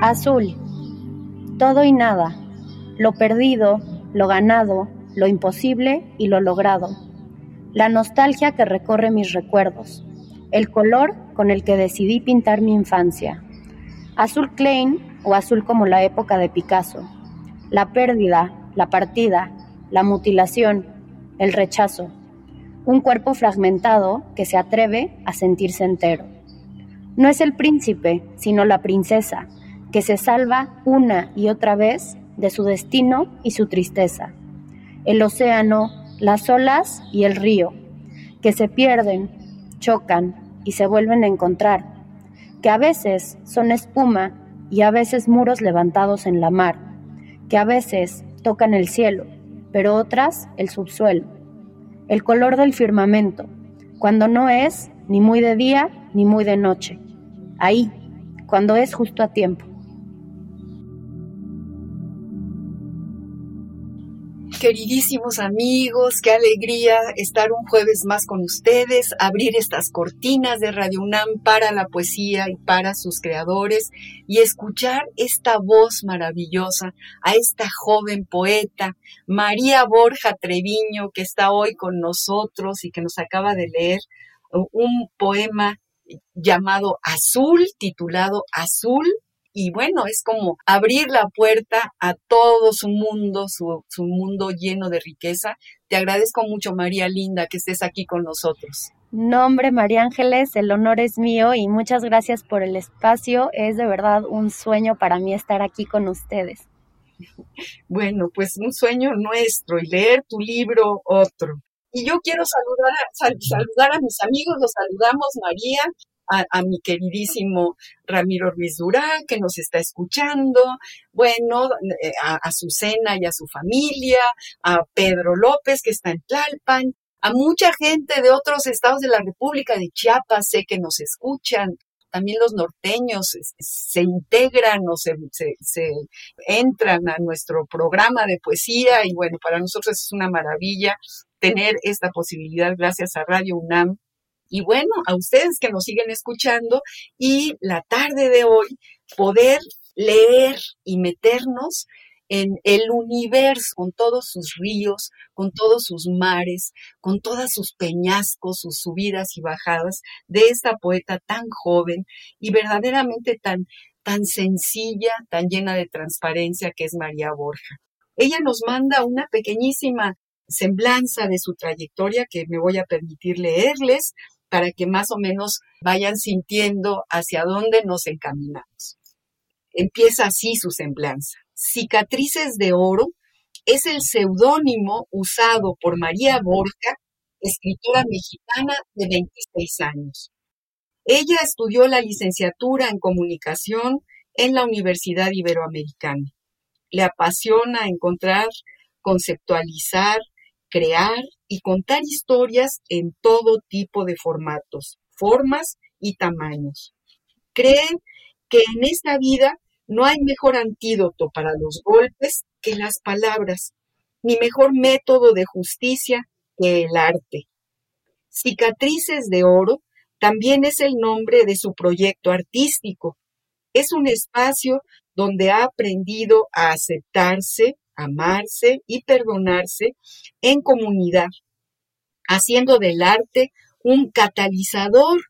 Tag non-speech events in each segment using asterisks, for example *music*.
Azul. Todo y nada. Lo perdido, lo ganado, lo imposible y lo logrado. La nostalgia que recorre mis recuerdos. El color con el que decidí pintar mi infancia. Azul Klein o azul como la época de Picasso. La pérdida, la partida, la mutilación, el rechazo. Un cuerpo fragmentado que se atreve a sentirse entero. No es el príncipe, sino la princesa, que se salva una y otra vez de su destino y su tristeza. El océano, las olas y el río, que se pierden, chocan y se vuelven a encontrar, que a veces son espuma y a veces muros levantados en la mar, que a veces tocan el cielo, pero otras el subsuelo. El color del firmamento, cuando no es ni muy de día ni muy de noche. Ahí, cuando es justo a tiempo. Queridísimos amigos, qué alegría estar un jueves más con ustedes, abrir estas cortinas de Radio UNAM para la poesía y para sus creadores y escuchar esta voz maravillosa a esta joven poeta, María Borja Treviño, que está hoy con nosotros y que nos acaba de leer un poema llamado Azul, titulado Azul, y bueno, es como abrir la puerta a todo su mundo, su, su, mundo lleno de riqueza. Te agradezco mucho, María Linda, que estés aquí con nosotros. No, hombre, María Ángeles, el honor es mío y muchas gracias por el espacio. Es de verdad un sueño para mí estar aquí con ustedes. Bueno, pues un sueño nuestro y leer tu libro otro. Y yo quiero saludar sal, saludar a mis amigos, los saludamos, María, a, mi queridísimo Ramiro Ruiz Durán, que nos está escuchando, bueno, eh, a Azucena y a su familia, a Pedro López, que está en Tlalpan, a mucha gente de otros estados de la República de Chiapas, sé que nos escuchan, también los norteños se integran o se, se, entran a nuestro programa de poesía y bueno, para nosotros es una maravilla tener esta posibilidad gracias a Radio UNAM y bueno, a ustedes que nos siguen escuchando y la tarde de hoy poder leer y meternos en el universo, con todos sus ríos, con todos sus mares, con todas sus peñascos, sus subidas y bajadas de esta poeta tan joven y verdaderamente tan, tan sencilla, tan llena de transparencia que es María Borja. Ella nos manda una pequeñísima semblanza de su trayectoria que me voy a permitir leerles para que más o menos vayan sintiendo hacia dónde nos encaminamos. Empieza así su semblanza. Cicatrices de Oro es el seudónimo usado por María Borja, escritora mexicana de 26 años. Ella estudió la licenciatura en comunicación en la Universidad Iberoamericana. Le apasiona encontrar, conceptualizar, crear y contar historias en todo tipo de formatos, formas y tamaños. Creen que en esta vida no hay mejor antídoto para los golpes que las palabras, ni mejor método de justicia que el arte. Cicatrices de Oro también es el nombre de su proyecto artístico. Es un espacio donde ha aprendido a aceptarse, amarse y perdonarse en comunidad, haciendo del arte un catalizador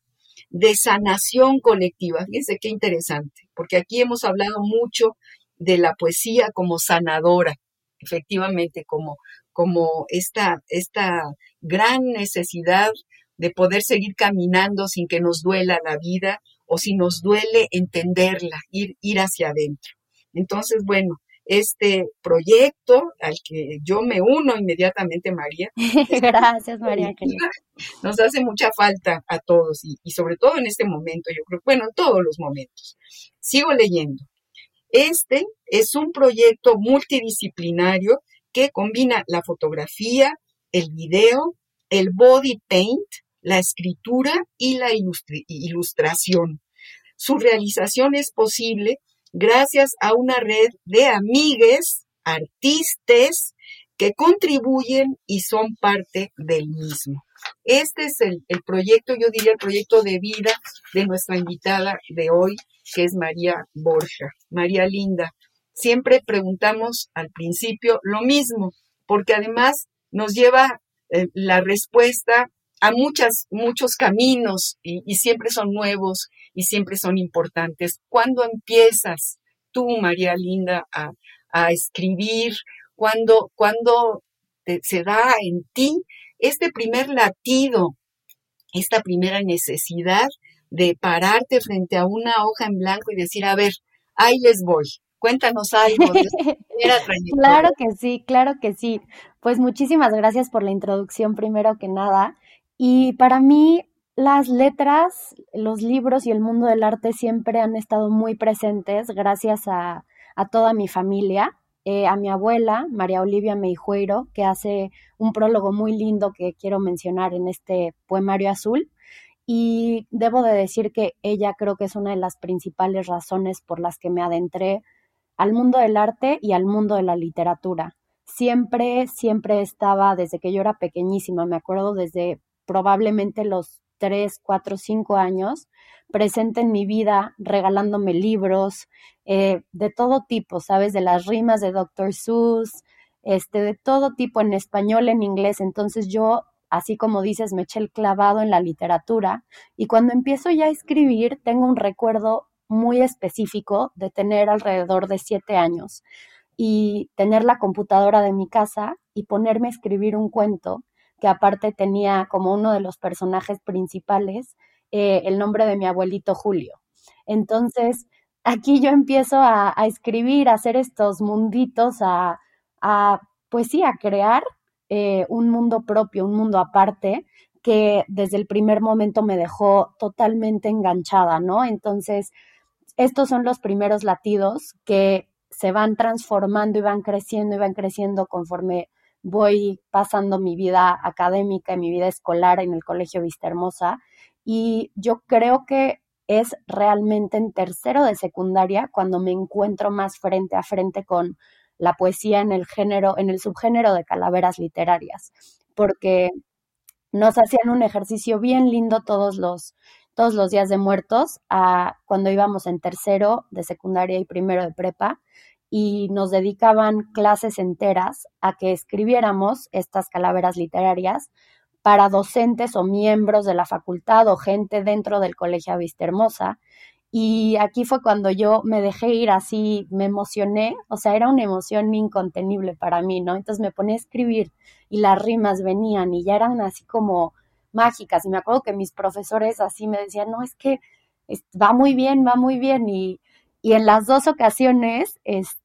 de sanación colectiva. Fíjense qué interesante, porque aquí hemos hablado mucho de la poesía como sanadora, efectivamente, como, como esta, esta gran necesidad de poder seguir caminando sin que nos duela la vida o si nos duele entenderla, ir, ir hacia adentro. Entonces, bueno, este proyecto al que yo me uno inmediatamente, María. *laughs* Gracias, *laughs* María. Nos hace mucha falta a todos y, y sobre todo en este momento, yo creo, bueno, en todos los momentos. Sigo leyendo. Este es un proyecto multidisciplinario que combina la fotografía, el video, el body paint, la escritura y la ilustración. Su realización es posible gracias a una red de amigues, artistas, que contribuyen y son parte del mismo. Este es el, el, proyecto, yo diría el proyecto de vida de nuestra invitada de hoy, que es María Borja. María Linda, siempre preguntamos al principio lo mismo, porque además nos lleva eh, la respuesta a muchas, muchos caminos y, siempre son nuevos y siempre son importantes. ¿Cuándo empiezas tú, María Linda, a, escribir? ¿Cuándo, cuando se da en ti este primer latido, esta primera necesidad de pararte frente a una hoja en blanco y decir, a ver, ahí les voy, Cuéntanos algo *laughs* Claro que sí, claro que sí. Pues muchísimas gracias por la introducción primero que nada. Y para mí las letras, los libros y el mundo del arte siempre han estado muy presentes gracias a, toda mi familia, eh, a mi abuela, María Olivia Meijueiro, que hace un prólogo muy lindo que quiero mencionar en este poemario azul. Y debo de decir que ella creo que es una de las principales razones por las que me adentré al mundo del arte y al mundo de la literatura. Siempre, siempre estaba, desde que yo era pequeñísima, me acuerdo desde probablemente los tres, cuatro, cinco años, presente en mi vida, regalándome libros eh, de todo tipo, ¿sabes? De las rimas de Dr. Seuss, este, de todo tipo, en español, en inglés. Entonces yo, así como dices, me eché el clavado en la literatura y cuando empiezo ya a escribir, tengo un recuerdo muy específico de tener alrededor de siete años y tener la computadora de mi casa y ponerme a escribir un cuento que aparte tenía como uno de los personajes principales eh, el nombre de mi abuelito Julio. Entonces, aquí yo empiezo a, escribir, a hacer estos munditos, a, pues sí, a crear eh, un mundo propio, un mundo aparte, que desde el primer momento me dejó totalmente enganchada, ¿no? Entonces, estos son los primeros latidos que se van transformando y van creciendo y van creciendo conforme voy pasando mi vida académica y mi vida escolar en el Colegio Vista Hermosa. Y yo creo que es realmente en tercero de secundaria cuando me encuentro más frente a frente con la poesía en el género, en el subgénero de calaveras literarias, porque nos hacían un ejercicio bien lindo todos los todos los días de muertos cuando íbamos en tercero de secundaria y primero de prepa y nos dedicaban clases enteras a que escribiéramos estas calaveras literarias para docentes o miembros de la facultad o gente dentro del Colegio Vista. Y aquí fue cuando yo me dejé ir así, me emocioné, o sea, era una emoción incontenible para mí, ¿no? Entonces me ponía a escribir y las rimas venían y ya eran así como mágicas. Y me acuerdo que mis profesores así me decían, no, es que va muy bien, va muy bien. Y, y en las dos ocasiones este,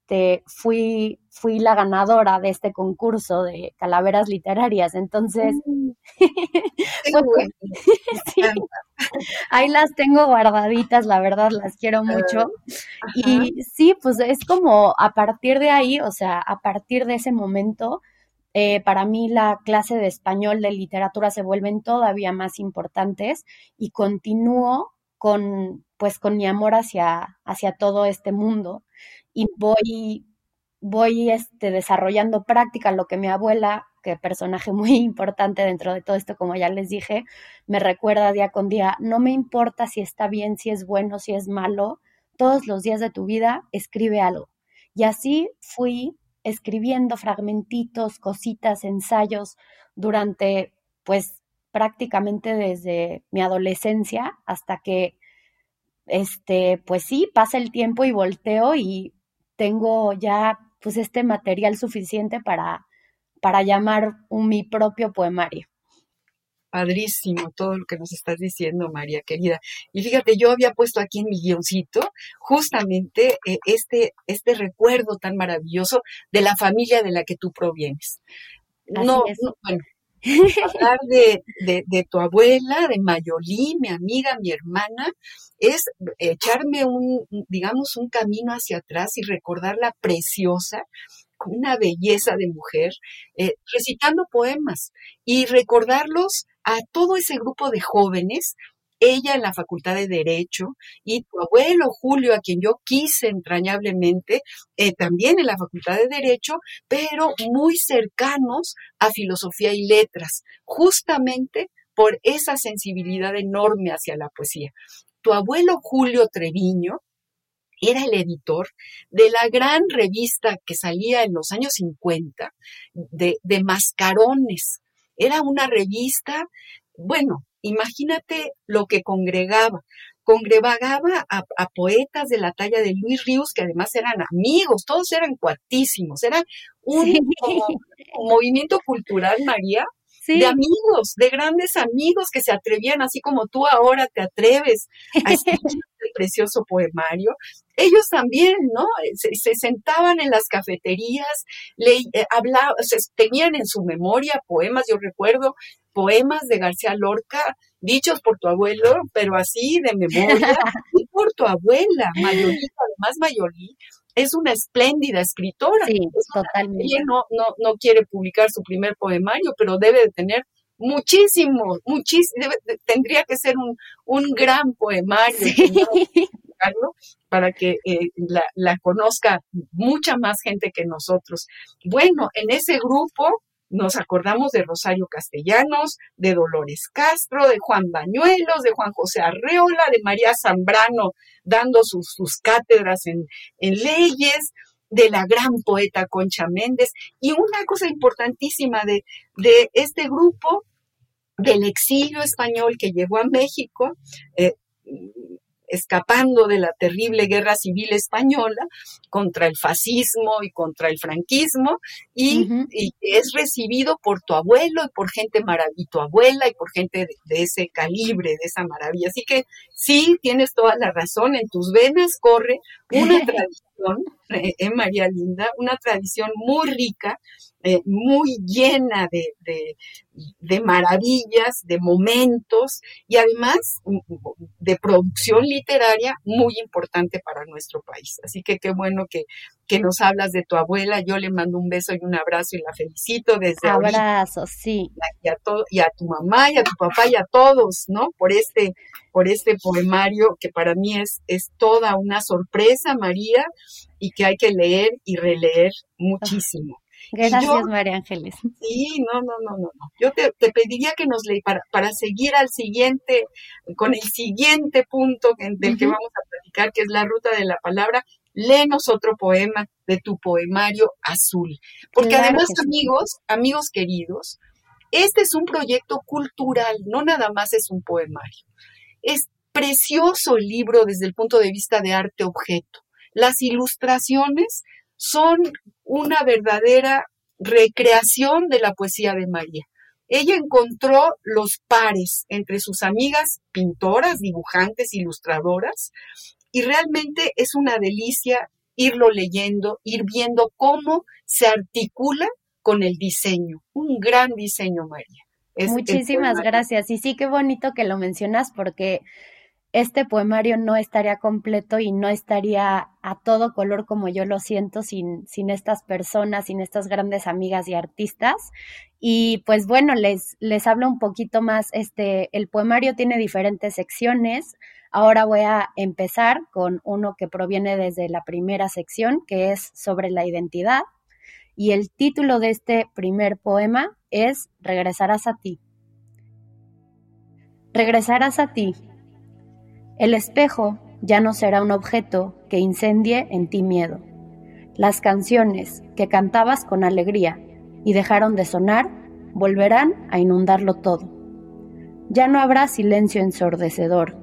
fui, fui la ganadora de este concurso de calaveras literarias. Entonces, mm. *laughs* *laughs* ahí las tengo guardaditas, la verdad, las quiero mucho. Y sí, pues es como a partir de ahí, o sea, a partir de ese momento, eh, para mí la clase de español, de literatura se vuelven todavía más importantes y continúo con, pues, con mi amor hacia, hacia todo este mundo y voy, voy este, desarrollando práctica lo que mi abuela, que personaje *laughs* muy importante dentro de todo esto, como ya les dije, me recuerda día con día, no me importa si está bien, si es bueno, si es malo, todos los días de tu vida escribe algo. Y así fui escribiendo fragmentitos, cositas, ensayos durante, pues, prácticamente desde mi adolescencia hasta que, este, pues sí, pasa el tiempo y volteo y tengo ya, pues, este material suficiente para, para llamar un, mi propio poemario. Padrísimo todo lo que nos estás diciendo, María querida. Y fíjate, yo había puesto aquí en mi guioncito justamente eh, este, este recuerdo tan maravilloso de la familia de la que tú provienes. no, no, bueno, hablar de, de, tu abuela, de Mayolí, mi amiga, mi hermana, es echarme un, digamos, un camino hacia atrás y recordarla preciosa, una belleza de mujer, eh, recitando poemas y recordarlos a todo ese grupo de jóvenes ella en la Facultad de Derecho y tu abuelo Julio, a quien yo quise entrañablemente, eh, también en la Facultad de Derecho, pero muy cercanos a filosofía y letras, justamente por esa sensibilidad enorme hacia la poesía. Tu abuelo Julio Treviño, era el editor de la gran revista que salía en los años 50 de, de Mascarones. Era una revista, bueno, Imagínate lo que congregaba. Congregaba a, poetas de la talla de Luis Ríos, que además eran amigos, todos eran cuatísimos, era un, movimiento cultural, María, de amigos, de grandes amigos que se atrevían, así como tú ahora te atreves a escribir *laughs* el precioso poemario. Ellos también, ¿no? Se, sentaban en las cafeterías, le, eh, hablaban, tenían en su memoria poemas, yo recuerdo poemas de García Lorca, dichos por tu abuelo, pero así de memoria, *laughs* y por tu abuela, Mayolí, además Mayolí, es una espléndida escritora. Sí, totalmente. No, no, no quiere publicar su primer poemario, pero debe de tener muchísimo, muchísimo, tendría que ser un, un gran poemario para que eh, la, la, conozca mucha más gente que nosotros. Bueno, en ese grupo nos acordamos de Rosario Castellanos, de Dolores Castro, de Juan Bañuelos, de Juan José Arreola, de María Zambrano dando sus, sus cátedras en, en leyes, de la gran poeta Concha Méndez. Y una cosa importantísima de, de este grupo del exilio español que llegó a México, eh, escapando de la terrible guerra civil española contra el fascismo y contra el franquismo y, es recibido por tu abuelo y por gente maravillosa, tu abuela y por gente de, ese calibre, de esa maravilla. Así que sí, tienes toda la razón, en tus venas corre una tradición, *laughs* en eh, María Linda, una tradición muy rica eh, muy llena de, de, maravillas, de momentos y además mm, de producción literaria muy importante para nuestro país. Así que qué bueno que, que nos hablas de tu abuela. Yo le mando un beso y un abrazo y la felicito desde Abrazos, sí. Y a, todo, y a tu mamá y a tu papá y a todos, ¿no? Por este, por este poemario que para mí es, es toda una sorpresa, María, y que hay que leer y releer muchísimo. Gracias, María Ángeles. Sí, no, no, no, no. Yo te, pediría que nos leí para, para seguir al siguiente, con el siguiente punto del que vamos a platicar, que es la ruta de la palabra, léenos otro poema de tu poemario azul. Porque además, amigos, amigos queridos, este es un proyecto cultural, no nada más es un poemario. Es precioso el libro desde el punto de vista de arte objeto. Las ilustraciones son una verdadera recreación de la poesía de María. Ella encontró los pares entre sus amigas pintoras, dibujantes, ilustradoras, y realmente es una delicia irlo leyendo, ir viendo cómo se articula con el diseño. Un gran diseño, María. Muchísimas gracias. Y sí, qué bonito que lo mencionas porque este poemario no estaría completo y no estaría a todo color como yo lo siento sin, sin estas personas, sin estas grandes amigas y artistas. Y pues bueno, les, les hablo un poquito más. Este, el poemario tiene diferentes secciones. Ahora voy a empezar con uno que proviene desde la primera sección, que es sobre la identidad. Y el título de este primer poema es Regresarás a ti. Regresarás a ti el espejo ya no será un objeto que incendie en ti miedo. Las canciones que cantabas con alegría y dejaron de sonar volverán a inundarlo todo. Ya no habrá silencio ensordecedor,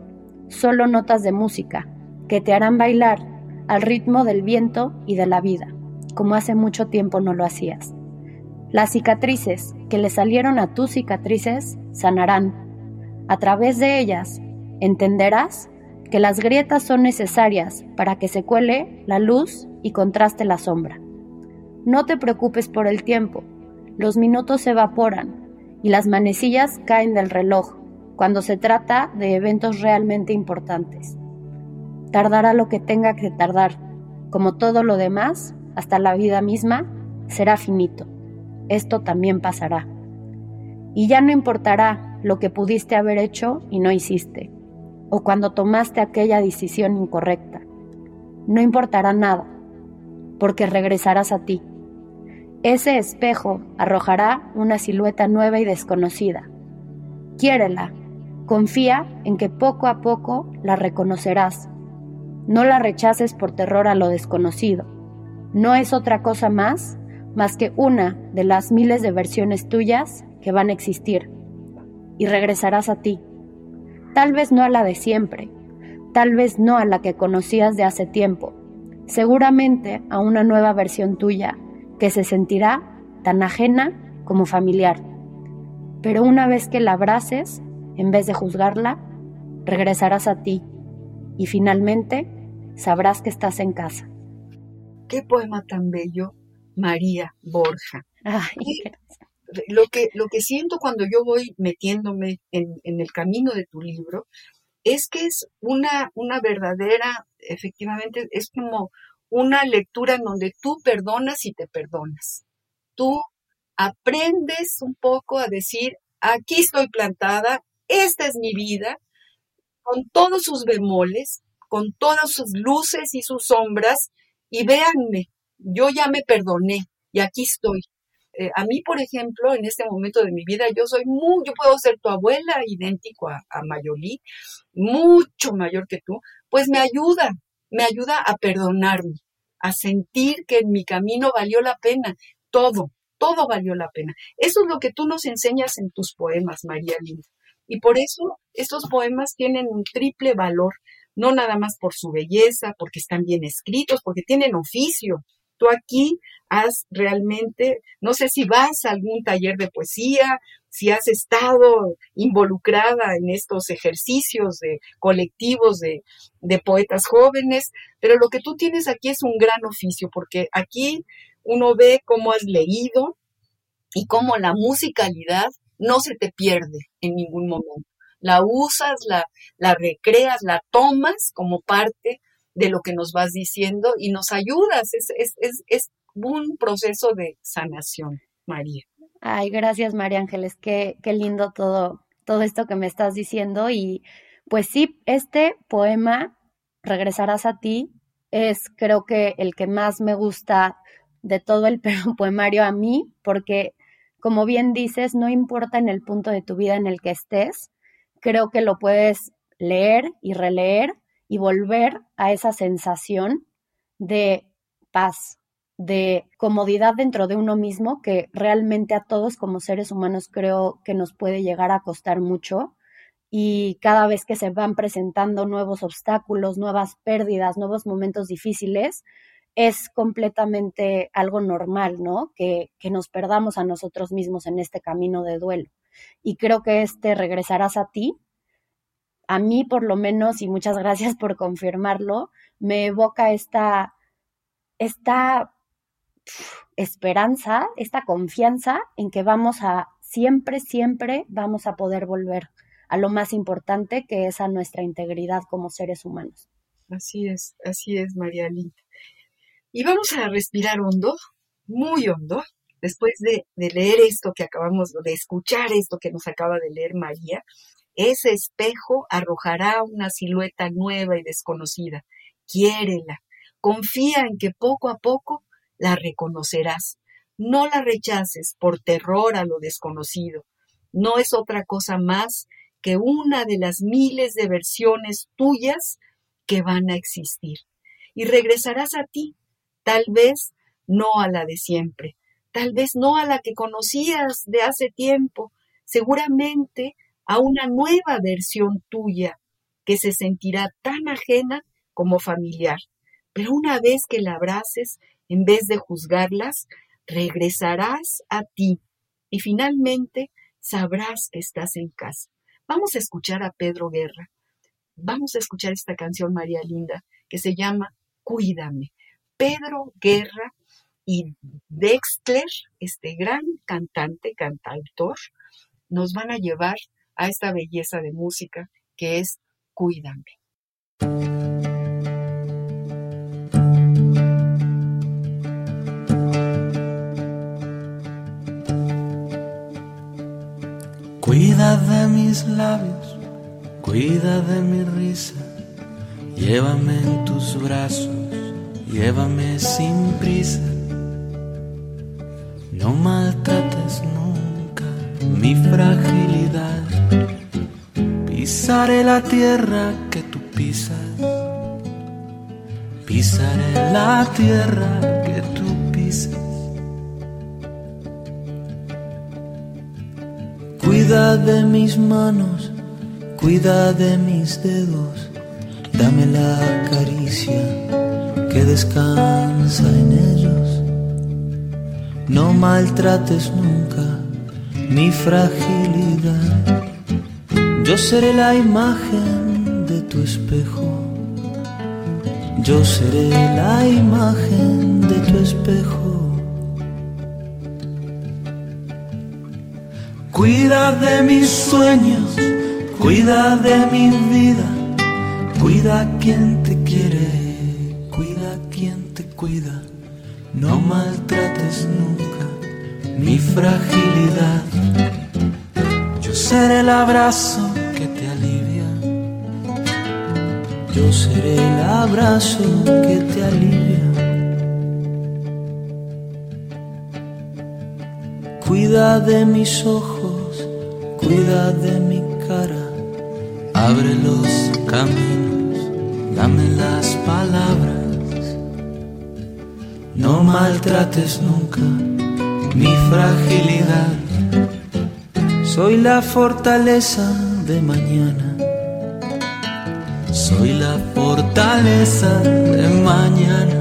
solo notas de música que te harán bailar al ritmo del viento y de la vida, como hace mucho tiempo no lo hacías. Las cicatrices que le salieron a tus cicatrices sanarán. A través de ellas entenderás que las grietas son necesarias para que se cuele la luz y contraste la sombra. No te preocupes por el tiempo, los minutos se evaporan y las manecillas caen del reloj cuando se trata de eventos realmente importantes. Tardará lo que tenga que tardar, como todo lo demás, hasta la vida misma, será finito. Esto también pasará. Y ya no importará lo que pudiste haber hecho y no hiciste, o cuando tomaste aquella decisión incorrecta. No importará nada, porque regresarás a ti. Ese espejo arrojará una silueta nueva y desconocida. Quiérela, confía en que poco a poco la reconocerás. No la rechaces por terror a lo desconocido. No es otra cosa más más que una de las miles de versiones tuyas que van a existir. Y regresarás a ti. Tal vez no a la de siempre, tal vez no a la que conocías de hace tiempo, seguramente a una nueva versión tuya que se sentirá tan ajena como familiar. Pero una vez que la abraces, en vez de juzgarla, regresarás a ti y finalmente sabrás que estás en casa. Qué poema tan bello, María Borja. lo que, lo que siento cuando yo voy metiéndome en, en, el camino de tu libro es que es una, una verdadera, efectivamente, es como una lectura en donde tú perdonas y te perdonas. Tú aprendes un poco a decir, aquí estoy plantada, esta es mi vida, con todos sus bemoles, con todas sus luces y sus sombras, y véanme, yo ya me perdoné y aquí estoy. Eh, a mí, por ejemplo, en este momento de mi vida, yo soy muy, yo puedo ser tu abuela, idéntico a, a Mayolí, mucho mayor que tú, pues me ayuda, me ayuda a perdonarme, a sentir que en mi camino valió la pena, todo, todo valió la pena. Eso es lo que tú nos enseñas en tus poemas, María Linda. Y por eso estos poemas tienen un triple valor, no nada más por su belleza, porque están bien escritos, porque tienen oficio. Tú aquí has realmente, no sé si vas a algún taller de poesía, si has estado involucrada en estos ejercicios de colectivos de, de, poetas jóvenes, pero lo que tú tienes aquí es un gran oficio, porque aquí uno ve cómo has leído y cómo la musicalidad no se te pierde en ningún momento. La usas, la, la recreas, la tomas como parte de lo que nos vas diciendo y nos ayudas. Es, es, es, es un proceso de sanación, María. Ay, gracias María Ángeles, qué, qué lindo todo, todo esto que me estás diciendo. Y pues sí, este poema, Regresarás a ti, es creo que el que más me gusta de todo el *laughs* poemario a mí, porque como bien dices, no importa en el punto de tu vida en el que estés, creo que lo puedes leer y releer y volver a esa sensación de paz, de comodidad dentro de uno mismo que realmente a todos como seres humanos creo que nos puede llegar a costar mucho. Y cada vez que se van presentando nuevos obstáculos, nuevas pérdidas, nuevos momentos difíciles, es completamente algo normal, ¿no? Que, nos perdamos a nosotros mismos en este camino de duelo. Y creo que este regresarás a ti, a mí por lo menos, y muchas gracias por confirmarlo, me evoca esta, esta esperanza, esta confianza en que vamos a, siempre, siempre vamos a poder volver a lo más importante que es a nuestra integridad como seres humanos. Así es, así es, María Linda. Y vamos a respirar hondo, muy hondo, después de, de, leer esto que acabamos de escuchar, esto que nos acaba de leer María. Ese espejo arrojará una silueta nueva y desconocida. Quiérela. Confía en que poco a poco la reconocerás. No la rechaces por terror a lo desconocido. No es otra cosa más que una de las miles de versiones tuyas que van a existir. Y regresarás a ti, tal vez no a la de siempre, tal vez no a la que conocías de hace tiempo, seguramente a una nueva versión tuya que se sentirá tan ajena como familiar. Pero una vez que la abraces, en vez de juzgarlas, regresarás a ti y finalmente sabrás que estás en casa. Vamos a escuchar a Pedro Guerra. Vamos a escuchar esta canción, María Linda, que se llama Cuídame. Pedro Guerra y Dexter, este gran cantante, cantautor, nos van a llevar a esta belleza de música que es Cuídame. Cuida de mis labios, cuida de mi risa, llévame en tus brazos, llévame sin prisa. No maltrates nunca mi fragilidad, pisaré la tierra que tú pisas, pisaré la tierra que tú pisas. Cuida de mis manos, cuida de mis dedos, dame la caricia que descansa en ellos. No maltrates nunca mi fragilidad. Yo seré la imagen de tu espejo. Yo seré la imagen de tu espejo. Cuida de mis sueños, cuida de mi vida, cuida quien te quiere, cuida. No maltrates nunca mi fragilidad. Yo seré el abrazo que te alivia. Yo seré el abrazo que te alivia. Cuida de mis ojos, cuida de mi cara. Abre los caminos, dame las palabras. No maltrates nunca mi fragilidad. Soy la fortaleza de mañana. Soy la fortaleza de mañana.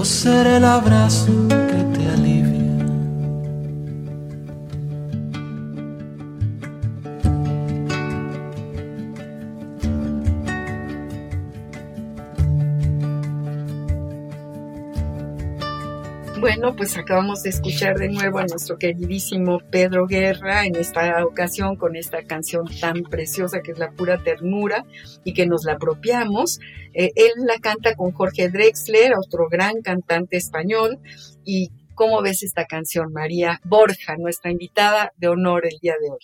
Yo seré el abrazo Bueno, pues acabamos de escuchar de nuevo a nuestro queridísimo Pedro Guerra en esta ocasión con esta canción tan preciosa que es La pura ternura y que nos la apropiamos. Eh, él la canta con Jorge Drexler, otro gran cantante español. ¿Y cómo ves esta canción, María Borja, nuestra invitada de honor el día de hoy?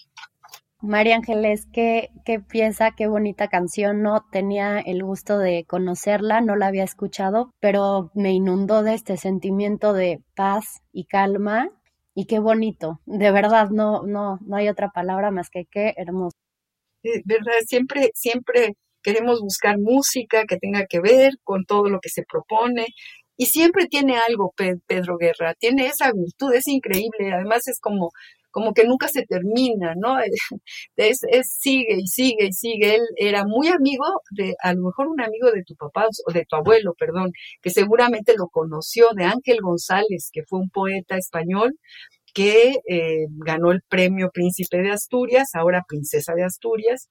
María Ángeles, ¿qué, ¿qué piensa? Qué bonita canción. No tenía el gusto de conocerla, no la había escuchado, pero me inundó de este sentimiento de paz y calma. Y qué bonito. De verdad, no, no, no hay otra palabra más que qué hermoso. Eh, ¿Verdad? Siempre, siempre queremos buscar música que tenga que ver con todo lo que se propone. Y siempre tiene algo Pedro Guerra, tiene esa virtud, es increíble. Además es como como que nunca se termina, ¿no? *laughs* Es, es, sigue y sigue y sigue. Él era muy amigo de, a lo mejor un amigo de tu papá o de tu abuelo, perdón, que seguramente lo conoció, de Ángel González, que fue un poeta español que eh, ganó el premio Príncipe de Asturias, ahora Princesa de Asturias,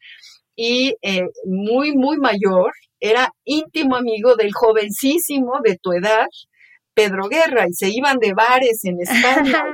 y eh, muy, muy mayor, era íntimo amigo del jovencísimo de tu edad, Pedro Guerra y se iban de bares en España.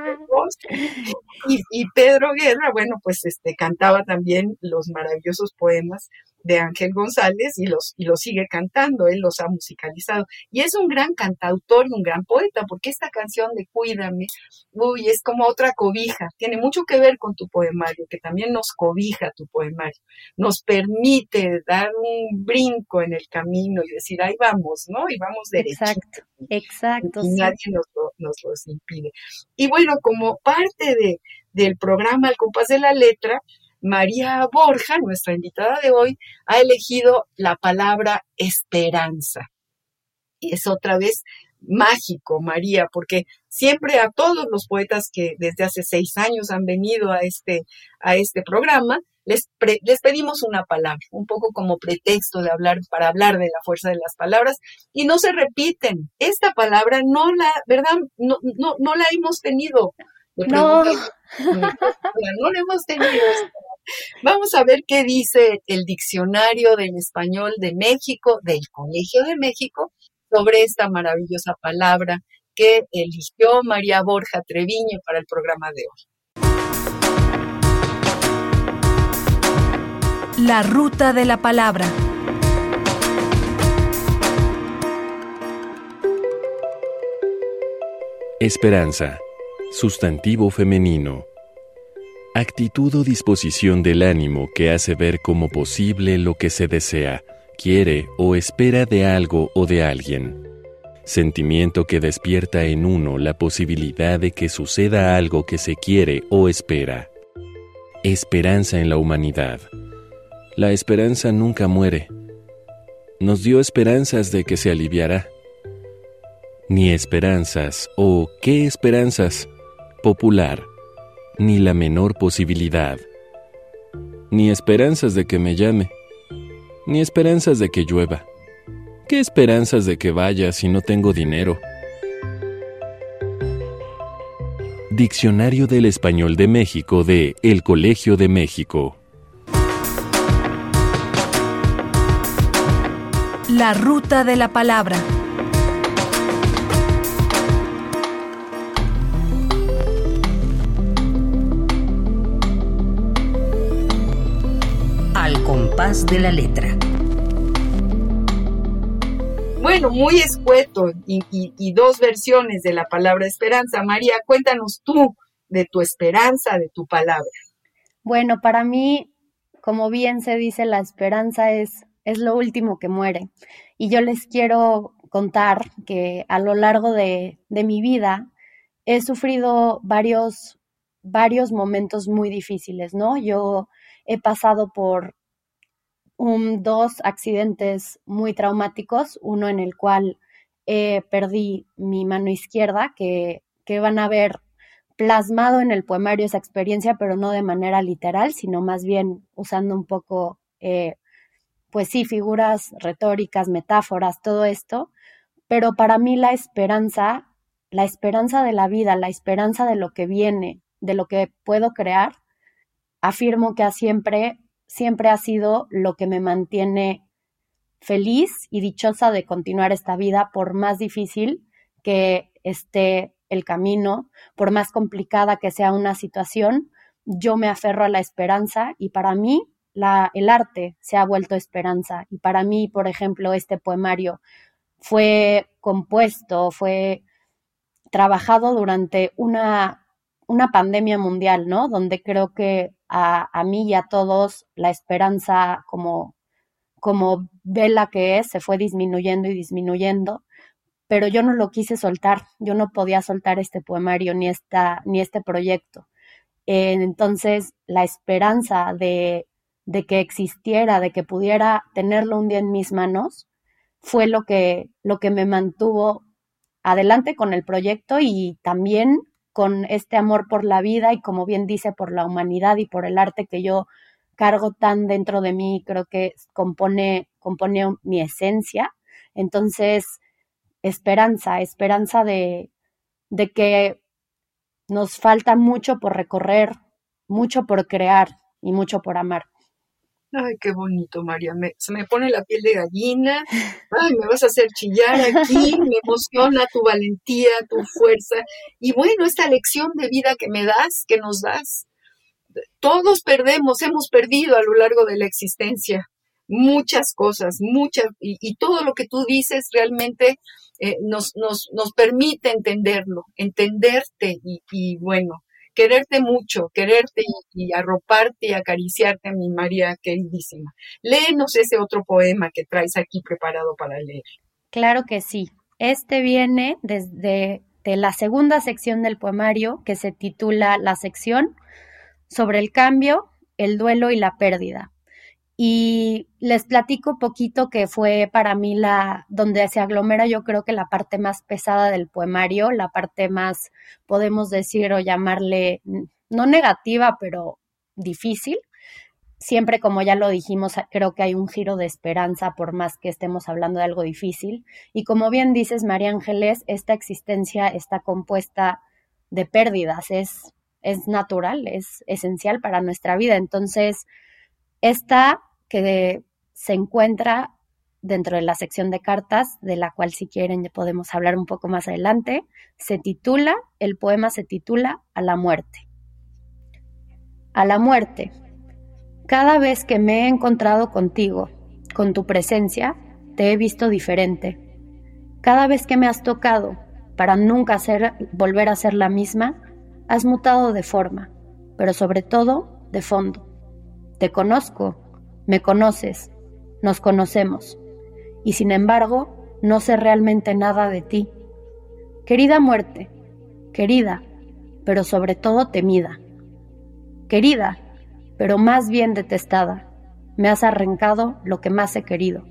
*laughs* y, y, Pedro Guerra, bueno, pues este cantaba también los maravillosos poemas de Ángel González y los, y los sigue cantando, él los ha musicalizado. Y es un gran cantautor y un gran poeta, porque esta canción de Cuídame, uy, es como otra cobija, tiene mucho que ver con tu poemario, que también nos cobija tu poemario, nos permite dar un brinco en el camino y decir, ahí vamos, ¿no? Y vamos derecho. Exacto, exacto. Y nadie nos lo, nos los impide. Y bueno, como parte de, del programa Al compás de la letra, María Borja, nuestra invitada de hoy, ha elegido la palabra esperanza. Y es otra vez mágico, María, porque siempre a todos los poetas que desde hace seis años han venido a este, a este programa, les, les pedimos una palabra, un poco como pretexto de hablar, para hablar de la fuerza de las palabras, y no se repiten. Esta palabra no la, ¿verdad? No, no, no la hemos tenido. No. no la hemos tenido. Vamos a ver qué dice el diccionario del español de México, del Colegio de México, sobre esta maravillosa palabra que eligió María Borja Treviño para el programa de hoy. La ruta de la palabra. Esperanza. Sustantivo femenino. Actitud o disposición del ánimo que hace ver como posible lo que se desea, quiere o espera de algo o de alguien. Sentimiento que despierta en uno la posibilidad de que suceda algo que se quiere o espera. Esperanza en la humanidad. La esperanza nunca muere. Nos dio esperanzas de que se aliviará. Ni esperanzas o qué esperanzas popular ni la menor posibilidad, ni esperanzas de que me llame, ni esperanzas de que llueva. ¿Qué esperanzas de que vaya si no tengo dinero? Diccionario del Español de México de El Colegio de México. La ruta de la palabra. Compás de la letra. Bueno, muy escueto y, dos versiones de la palabra esperanza. María, cuéntanos tú de tu esperanza, de tu palabra. Bueno, para mí, como bien se dice, la esperanza es, es lo último que muere. Y yo les quiero contar que a lo largo de, de mi vida he sufrido varios, varios momentos muy difíciles, ¿no? Yo he pasado por dos accidentes muy traumáticos, uno en el cual eh, perdí mi mano izquierda, que, que van a ver plasmado en el poemario esa experiencia, pero no de manera literal, sino más bien usando un poco, eh, pues sí, figuras retóricas, metáforas, todo esto. Pero para mí la esperanza, la esperanza de la vida, la esperanza de lo que viene, de lo que puedo crear, afirmo que siempre siempre ha sido lo que me mantiene feliz y dichosa de continuar esta vida, por más difícil que esté el camino, por más complicada que sea una situación, yo me aferro a la esperanza y para mí el arte se ha vuelto esperanza. Y para mí, por ejemplo, este poemario fue compuesto, fue trabajado durante una, una pandemia mundial, ¿no? Donde creo que a, mí y a todos la esperanza como, como vela que es se fue disminuyendo y disminuyendo, pero yo no lo quise soltar, yo no podía soltar este poemario ni, esta, ni este proyecto. entonces, la esperanza de, de que existiera, de que pudiera tenerlo un día en mis manos, fue lo que, lo que me mantuvo adelante con el proyecto y también con este amor por la vida y como bien dice, por la humanidad y por el arte que yo cargo tan dentro de mí, creo que compone, compone mi esencia. Entonces, esperanza, esperanza de, de que nos falta mucho por recorrer, mucho por crear y mucho por amar. Ay, qué bonito, María. se me pone la piel de gallina. Ay, me vas a hacer chillar aquí. *laughs* Me emociona tu valentía, tu fuerza. Y bueno, esta lección de vida que me das, que nos das. Todos perdemos, hemos perdido a lo largo de la existencia. muchas cosas, muchas, y, todo lo que tú dices realmente eh, nos, nos, nos permite entenderlo, entenderte y, bueno, quererte mucho, quererte y, arroparte y acariciarte, mi María queridísima. Léenos ese otro poema que traes aquí preparado para leer. Claro que sí. Este viene desde de la segunda sección del poemario que se titula La sección sobre el cambio, el duelo y la pérdida. Y les platico poquito que fue para mí la donde se aglomera yo creo que la parte más pesada del poemario, la parte más podemos decir o llamarle no negativa, pero difícil. Siempre como ya lo dijimos, creo que hay un giro de esperanza por más que estemos hablando de algo difícil. Y como bien dices, María Ángeles, esta existencia está compuesta de pérdidas, es es natural, es esencial para nuestra vida. Entonces, esta que se encuentra dentro de la sección de cartas, de la cual si quieren podemos hablar un poco más adelante, se titula, el poema se titula A la muerte. A la muerte. Cada vez que me he encontrado contigo, con tu presencia, te he visto diferente. Cada vez que me has tocado, para nunca ser, volver a ser la misma, has mutado de forma, pero sobre todo de fondo. Te conozco, me conoces, nos conocemos, y sin embargo no sé realmente nada de ti. Querida muerte, querida, pero sobre todo temida. Querida, pero más bien detestada, me has arrancado lo que más he querido.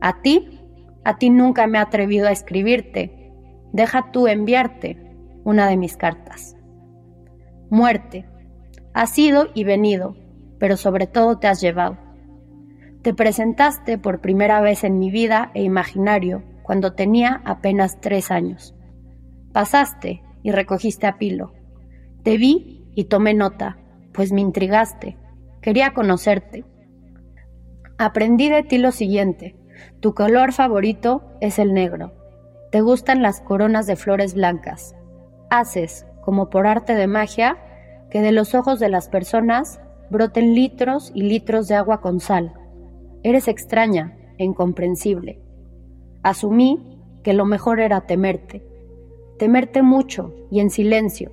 A ti, a ti nunca me he atrevido a escribirte, deja tú enviarte una de mis cartas. Muerte, has ido y venido, pero sobre todo te has llevado. Te presentaste por primera vez en mi vida e imaginario cuando tenía apenas tres años. Pasaste y recogiste a Pilo. Te vi y tomé nota, pues me intrigaste. Quería conocerte. Aprendí de ti lo siguiente. Tu color favorito es el negro. Te gustan las coronas de flores blancas. Haces, como por arte de magia, que de los ojos de las personas broten litros y litros de agua con sal. Eres extraña e incomprensible. Asumí que lo mejor era temerte, temerte mucho y en silencio.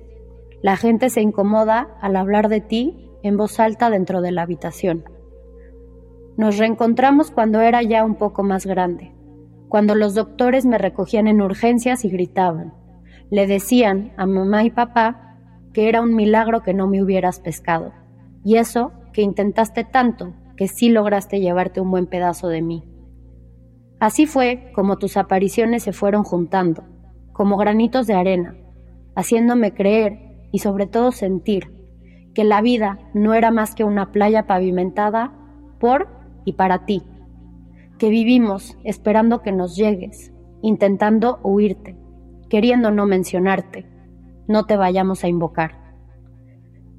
La gente se incomoda al hablar de ti en voz alta dentro de la habitación. Nos reencontramos cuando era ya un poco más grande, cuando los doctores me recogían en urgencias y gritaban. Le decían a mamá y papá que era un milagro que no me hubieras pescado. Y eso que intentaste tanto que sí lograste llevarte un buen pedazo de mí. Así fue como tus apariciones se fueron juntando, como granitos de arena, haciéndome creer y sobre todo sentir que la vida no era más que una playa pavimentada por y para ti, que vivimos esperando que nos llegues, intentando huirte, queriendo no mencionarte, no te vayamos a invocar.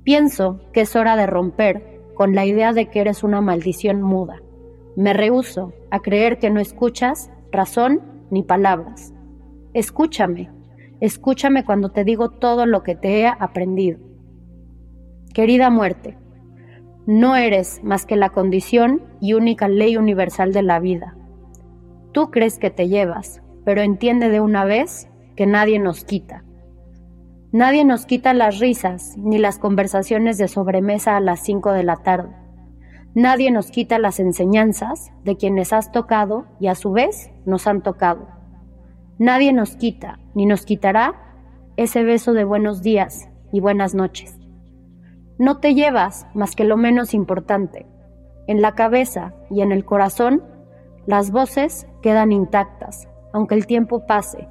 Pienso que es hora de romper con la idea de que eres una maldición muda. Me rehuso a creer que no escuchas razón ni palabras. Escúchame, escúchame cuando te digo todo lo que te he aprendido. Querida muerte, no eres más que la condición y única ley universal de la vida. Tú crees que te llevas, pero entiende de una vez que nadie nos quita. Nadie nos quita las risas ni las conversaciones de sobremesa a las 5 de la tarde. Nadie nos quita las enseñanzas de quienes has tocado y a su vez nos han tocado. Nadie nos quita ni nos quitará ese beso de buenos días y buenas noches. No te llevas más que lo menos importante. En la cabeza y en el corazón, las voces quedan intactas, aunque el tiempo pase.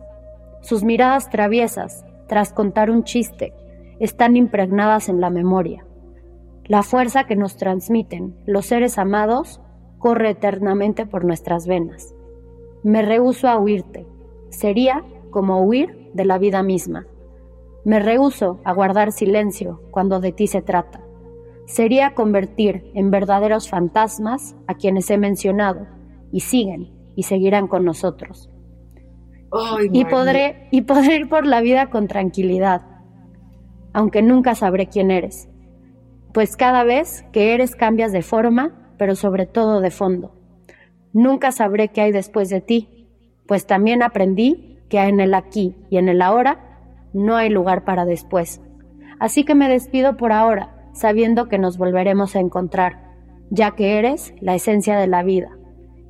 Sus miradas traviesas tras contar un chiste, están impregnadas en la memoria. La fuerza que nos transmiten los seres amados corre eternamente por nuestras venas. Me rehuso a huirte. Sería como huir de la vida misma. Me rehuso a guardar silencio cuando de ti se trata. Sería convertir en verdaderos fantasmas a quienes he mencionado y siguen y seguirán con nosotros y, podré, y podré ir por la vida con tranquilidad, aunque nunca sabré quién eres, pues cada vez que eres cambias de forma pero sobre todo de fondo. Nunca sabré qué hay después de ti, pues también aprendí que en el aquí y en el ahora no hay lugar para después. Así que me despido por ahora, sabiendo que nos volveremos a encontrar, ya que eres la esencia de la vida.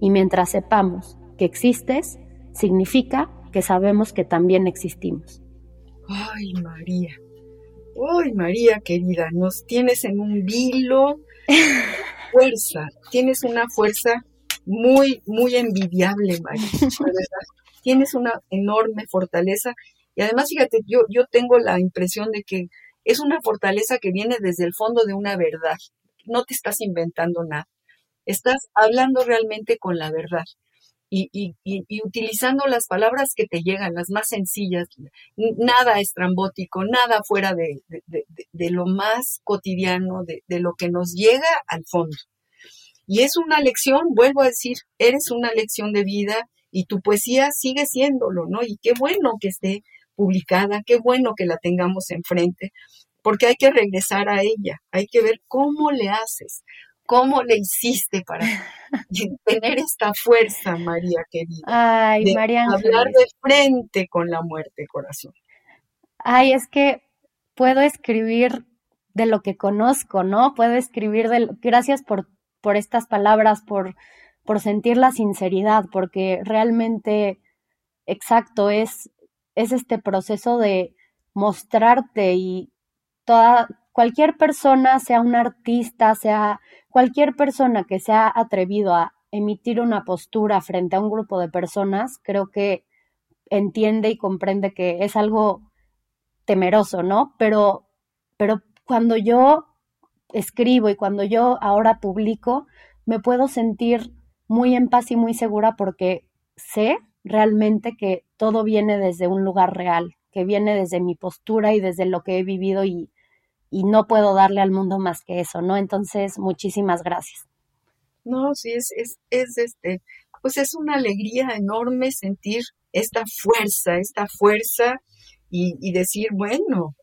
Y mientras sepamos que existes, significa que sabemos que también existimos. Ay, María. Ay, María querida, nos tienes en un vilo. *laughs* Fuerza, tienes una fuerza muy, muy envidiable, María. Tienes una enorme fortaleza y además, fíjate, yo, yo tengo la impresión de que es una fortaleza que viene desde el fondo de una verdad. No te estás inventando nada. Estás hablando realmente con la verdad y, utilizando las palabras que te llegan, las más sencillas, nada estrambótico, nada fuera de, lo más cotidiano, de, lo que nos llega al fondo. Y es una lección, vuelvo a decir, eres una lección de vida y tu poesía sigue siéndolo, ¿no? Y qué bueno que esté publicada, qué bueno que la tengamos enfrente, porque hay que regresar a ella, hay que ver cómo le haces, ¿Cómo le hiciste para tener esta fuerza, María querida? Ay, María Hablar de frente con la muerte, corazón. Ay, es que puedo escribir de lo que conozco, ¿no? Puedo escribir de... Gracias por, por estas palabras, por, por sentir la sinceridad, porque realmente, exacto, es, es este proceso de mostrarte y toda, cualquier persona, sea un artista, sea cualquier persona que se ha atrevido a emitir una postura frente a un grupo de personas, creo que entiende y comprende que es algo temeroso, ¿no? Pero, pero cuando yo escribo y cuando yo ahora publico, me puedo sentir muy en paz y muy segura porque sé realmente que todo viene desde un lugar real, que viene desde mi postura y desde lo que he vivido y, y no puedo darle al mundo más que eso, ¿no? Entonces, muchísimas gracias. No, sí, es, es, es este, pues es una alegría enorme sentir esta fuerza, esta fuerza y, y decir, bueno,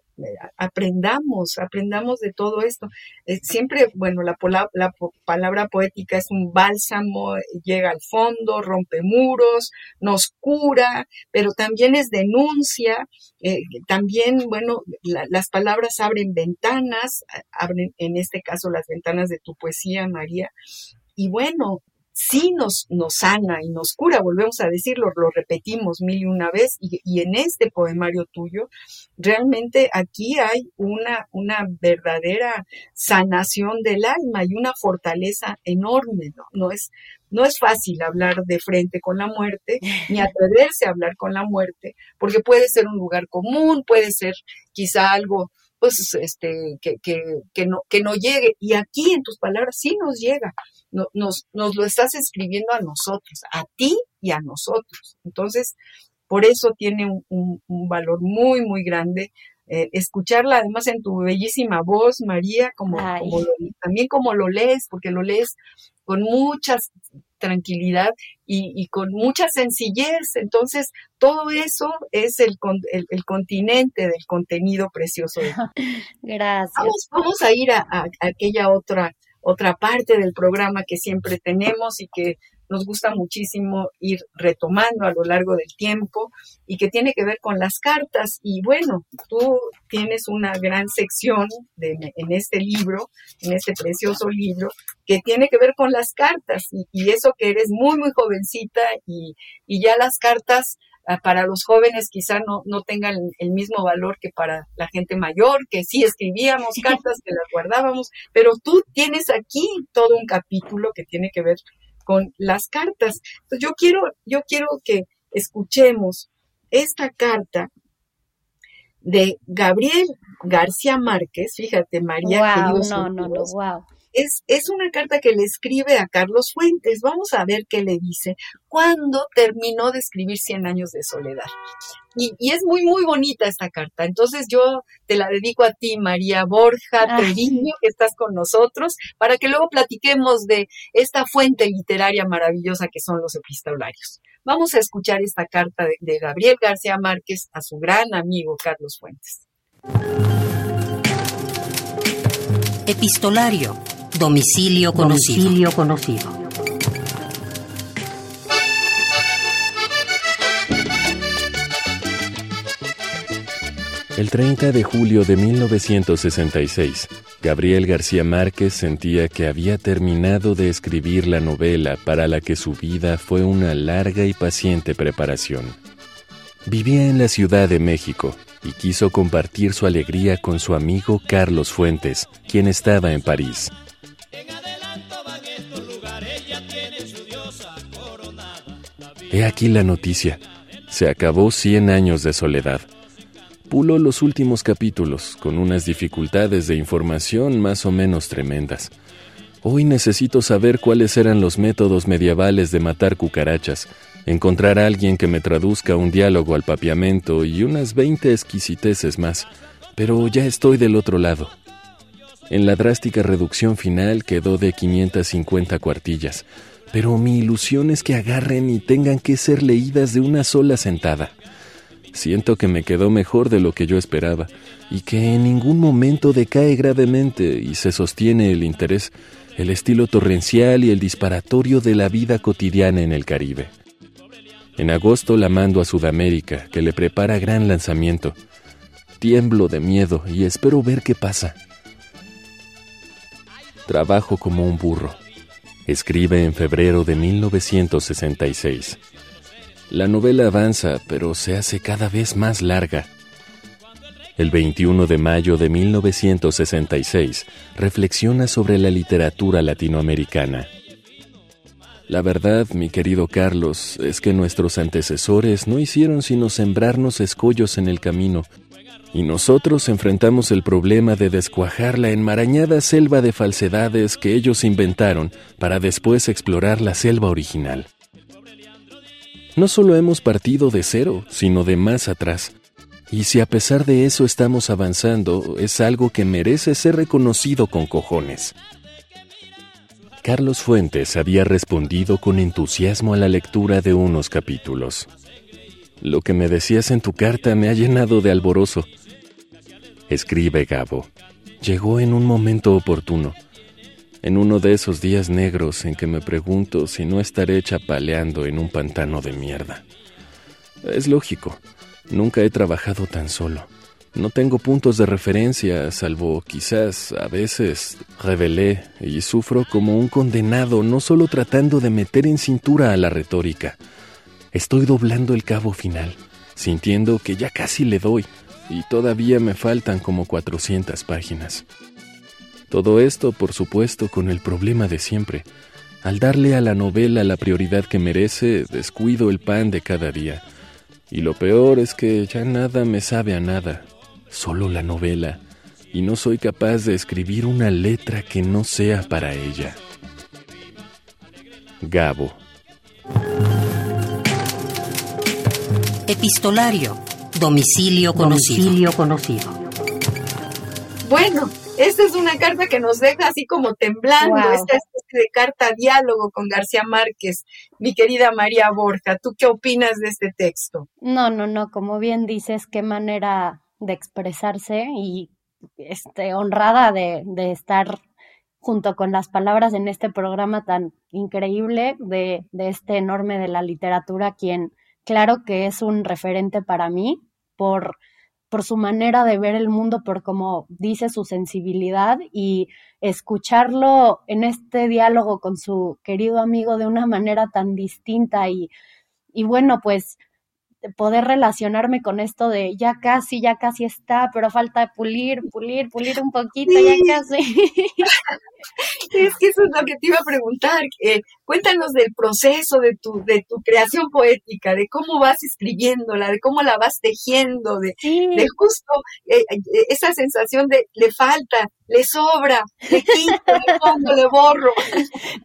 aprendamos, aprendamos de todo esto. Eh, siempre, bueno, la, la, palabra poética es un bálsamo, llega al fondo, rompe muros, nos cura, pero también es denuncia, eh, también, bueno, las palabras abren ventanas, abren en este caso las ventanas de tu poesía, María. Y bueno, sí nos, nos sana y nos cura, volvemos a decirlo, lo repetimos mil y una vez, y, en este poemario tuyo, realmente aquí hay una, una verdadera sanación del alma y una fortaleza enorme, ¿no? No es, no es fácil hablar de frente con la muerte, ni *laughs* atreverse a hablar con la muerte, porque puede ser un lugar común, puede ser quizá algo pues este que, que, que no que no llegue y aquí en tus palabras sí nos llega nos, nos lo estás escribiendo a nosotros, a ti y a nosotros. Entonces, por eso tiene un, valor muy, muy grande. Eh, escucharla además en tu bellísima voz, María, como, también como lo lees, porque lo lees con mucha tranquilidad y, con mucha sencillez. Entonces, todo eso es el, el, continente del contenido precioso. *laughs* Gracias. Vamos, a ir a aquella otra otra parte del programa que siempre tenemos y que nos gusta muchísimo ir retomando a lo largo del tiempo y que tiene que ver con las cartas. Y bueno, tú tienes una gran sección en este libro, en este precioso libro, que tiene que ver con las cartas y, eso que eres muy, muy jovencita y, y ya las cartas para los jóvenes quizá no, no tengan el mismo valor que para la gente mayor, que sí escribíamos cartas, que las guardábamos, pero tú tienes aquí todo un capítulo que tiene que ver con las cartas. Entonces yo quiero, yo quiero que escuchemos esta carta de Gabriel García Márquez, fíjate María. Wow, no, no, no, wow. Es, es, una carta que le escribe a Carlos Fuentes. Vamos a ver qué le dice cuando terminó de escribir Cien años de soledad. Y, y, es muy, muy bonita esta carta. Entonces yo te la dedico a ti, María Borja Treviño, que estás con nosotros, para que luego platiquemos de esta fuente literaria maravillosa que son los epistolarios. Vamos a escuchar esta carta de, de Gabriel García Márquez a su gran amigo Carlos Fuentes. Epistolario Domicilio conocido. Domicilio conocido. El 30 de julio de 1966, Gabriel García Márquez sentía que había terminado de escribir la novela para la que su vida fue una larga y paciente preparación. Vivía en la Ciudad de México y quiso compartir su alegría con su amigo Carlos Fuentes, quien estaba en París. He aquí la noticia. Se acabó 100 años de soledad. Pulo los últimos capítulos, con unas dificultades de información más o menos tremendas. Hoy necesito saber cuáles eran los métodos medievales de matar cucarachas, encontrar a alguien que me traduzca un diálogo al papiamento y unas 20 exquisiteces más, pero ya estoy del otro lado. En la drástica reducción final quedó de 550 cuartillas, pero mi ilusión es que agarren y tengan que ser leídas de una sola sentada. Siento que me quedó mejor de lo que yo esperaba y que en ningún momento decae gravemente y se sostiene el interés, el estilo torrencial y el disparatorio de la vida cotidiana en el Caribe. En agosto la mando a Sudamérica, que le prepara gran lanzamiento. Tiemblo de miedo y espero ver qué pasa. Trabajo como un burro. Escribe en febrero de 1966. La novela avanza, pero se hace cada vez más larga. El 21 de mayo de 1966 reflexiona sobre la literatura latinoamericana. La verdad, mi querido Carlos, es que nuestros antecesores no hicieron sino sembrarnos escollos en el camino, y nosotros enfrentamos el problema de descuajar la enmarañada selva de falsedades que ellos inventaron para después explorar la selva original. No solo hemos partido de cero, sino de más atrás. Y si a pesar de eso estamos avanzando, es algo que merece ser reconocido con cojones. Carlos Fuentes había respondido con entusiasmo a la lectura de unos capítulos. Lo que me decías en tu carta me ha llenado de alborozo. Escribe Gabo. Llegó en un momento oportuno en uno de esos días negros en que me pregunto si no estaré chapaleando en un pantano de mierda. Es lógico, nunca he trabajado tan solo. No tengo puntos de referencia, salvo quizás a veces revelé y sufro como un condenado, no solo tratando de meter en cintura a la retórica. Estoy doblando el cabo final, sintiendo que ya casi le doy, y todavía me faltan como 400 páginas. Todo esto, por supuesto, con el problema de siempre. Al darle a la novela la prioridad que merece, descuido el pan de cada día. Y lo peor es que ya nada me sabe a nada, solo la novela, y no soy capaz de escribir una letra que no sea para ella. Gabo. Epistolario. Domicilio conocido. Domicilio conocido. Bueno, esta es una carta que nos deja así como temblando, esta especie de carta diálogo con García Márquez. Mi querida María Borja, ¿tú qué opinas de este texto? No, no, no, como bien dices, qué manera de expresarse y este, honrada de, de estar junto con las palabras en este programa tan increíble de, de este enorme de la literatura, quien claro que es un referente para mí por por su manera de ver el mundo, por como dice su sensibilidad y escucharlo en este diálogo con su querido amigo de una manera tan distinta y, y bueno, pues poder relacionarme con esto de ya casi, ya casi está, pero falta pulir, pulir, pulir un poquito, ya casi. *laughs* Es que eso es lo que te iba a preguntar. Eh, cuéntanos del proceso de tu, de tu creación poética, de cómo vas escribiéndola, de cómo la vas tejiendo, de, de justo eh, eh, esa sensación de le falta, le sobra, le quito, le pongo, le borro.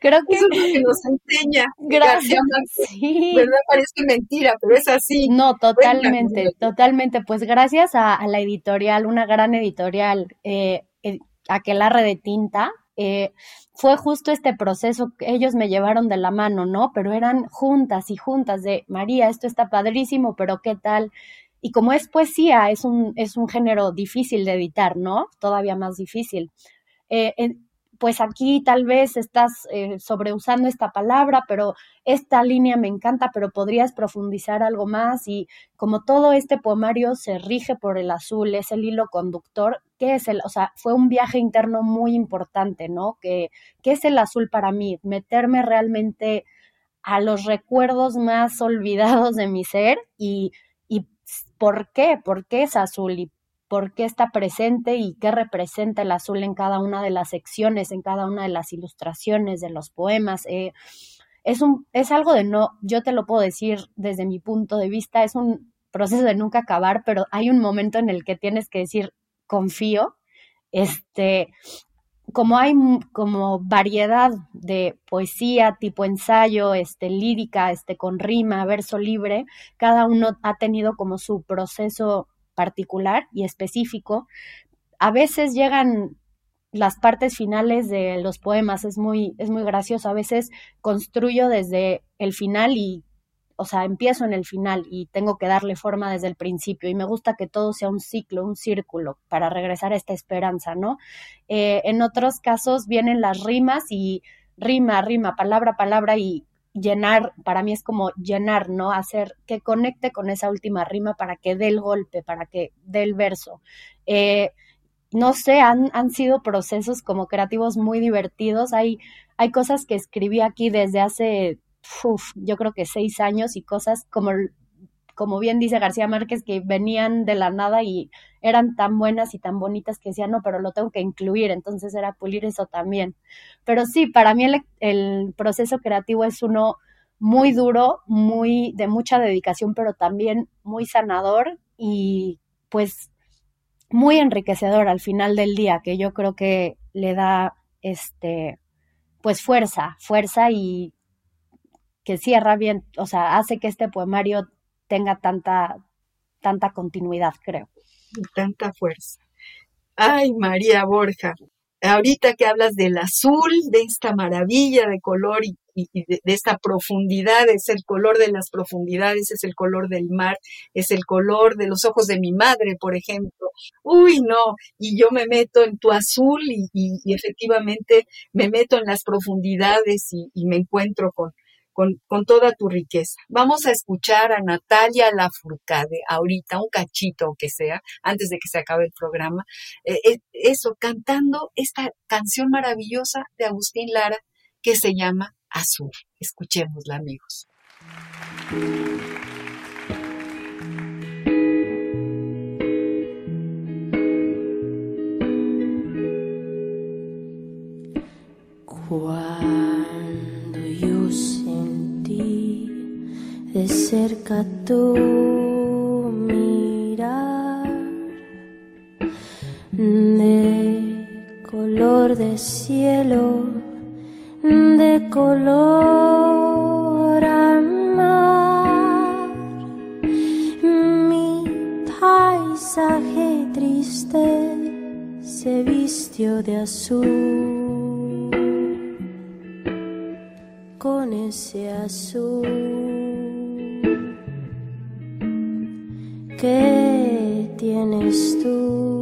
Creo que eso es lo que nos enseña. Gracias. Sí. ¿Verdad? Parece mentira, pero es así. No, totalmente, totalmente. Pues gracias a, la editorial, una gran editorial, eh, Aquelarre de Tinta, eh, fue justo este proceso que ellos me llevaron de la mano, ¿no? Pero eran juntas y juntas de, María, esto está padrísimo, pero ¿qué tal? Y como es poesía, es un, es un género difícil de editar, ¿no? Todavía más difícil. Eh, pues aquí tal vez estás eh, sobreusando esta palabra, pero esta línea me encanta, pero podrías profundizar algo más y como todo este poemario se rige por el azul, es el hilo conductor, ¿qué es el, o sea, fue un viaje interno muy importante, ¿no? ¿Qué, qué es el azul para mí? Meterme realmente a los recuerdos más *laughs* olvidados de mi ser y, y ¿por qué? ¿Por qué es azul? ¿Y por qué está presente y qué representa el azul en cada una de las secciones, en cada una de las ilustraciones de los poemas. Eh, es, un, es algo de no, yo te lo puedo decir desde mi punto de vista, es un proceso de nunca acabar, pero hay un momento en el que tienes que decir confío, este, como hay como variedad de poesía tipo ensayo, este lírica, este con rima, verso libre, cada uno ha tenido como su proceso particular y específico. A veces llegan las partes finales de los poemas, es muy, es muy gracioso. A veces construyo desde el final y, o sea, empiezo en el final y tengo que darle forma desde el principio. Y me gusta que todo sea un ciclo, un círculo, para regresar a esta esperanza, ¿no? Eh, en otros casos vienen las rimas y rima, rima, palabra, palabra y llenar, para mí es como llenar, ¿no? Hacer que conecte con esa última rima para que dé el golpe, para que dé el verso. Eh, no sé, han, han, sido procesos como creativos muy divertidos. Hay, hay cosas que escribí aquí desde hace, yo creo que seis años y cosas como como bien dice García Márquez, que venían de la nada y eran tan buenas y tan bonitas que decía, no, pero lo tengo que incluir, entonces era pulir eso también. Pero sí, para mí el, el proceso creativo es uno muy duro, muy de mucha dedicación, pero también muy sanador y pues muy enriquecedor al final del día, que yo creo que le da este pues fuerza, fuerza y que cierra bien, o sea, hace que este poemario tenga tanta, tanta continuidad, creo. Y tanta fuerza. Ay, María Borja, ahorita que hablas del azul, de esta maravilla de color y, de, esta profundidad, es el color de las profundidades, es el color del mar, es el color de los ojos de mi madre, por ejemplo. Uy, no, y yo me meto en tu azul y, efectivamente me meto en las profundidades y me encuentro con, con, toda tu riqueza. Vamos a escuchar a Natalia Lafourcade ahorita, un cachito que sea, antes de que se acabe el programa, eh, eh, eso, cantando esta canción maravillosa de Agustín Lara que se llama Azul. Escuchémosla, amigos. De cerca tu mirar de color de cielo, de color amar. Mi paisaje triste se vistió de azul con ese azul. ¿Qué tienes tú.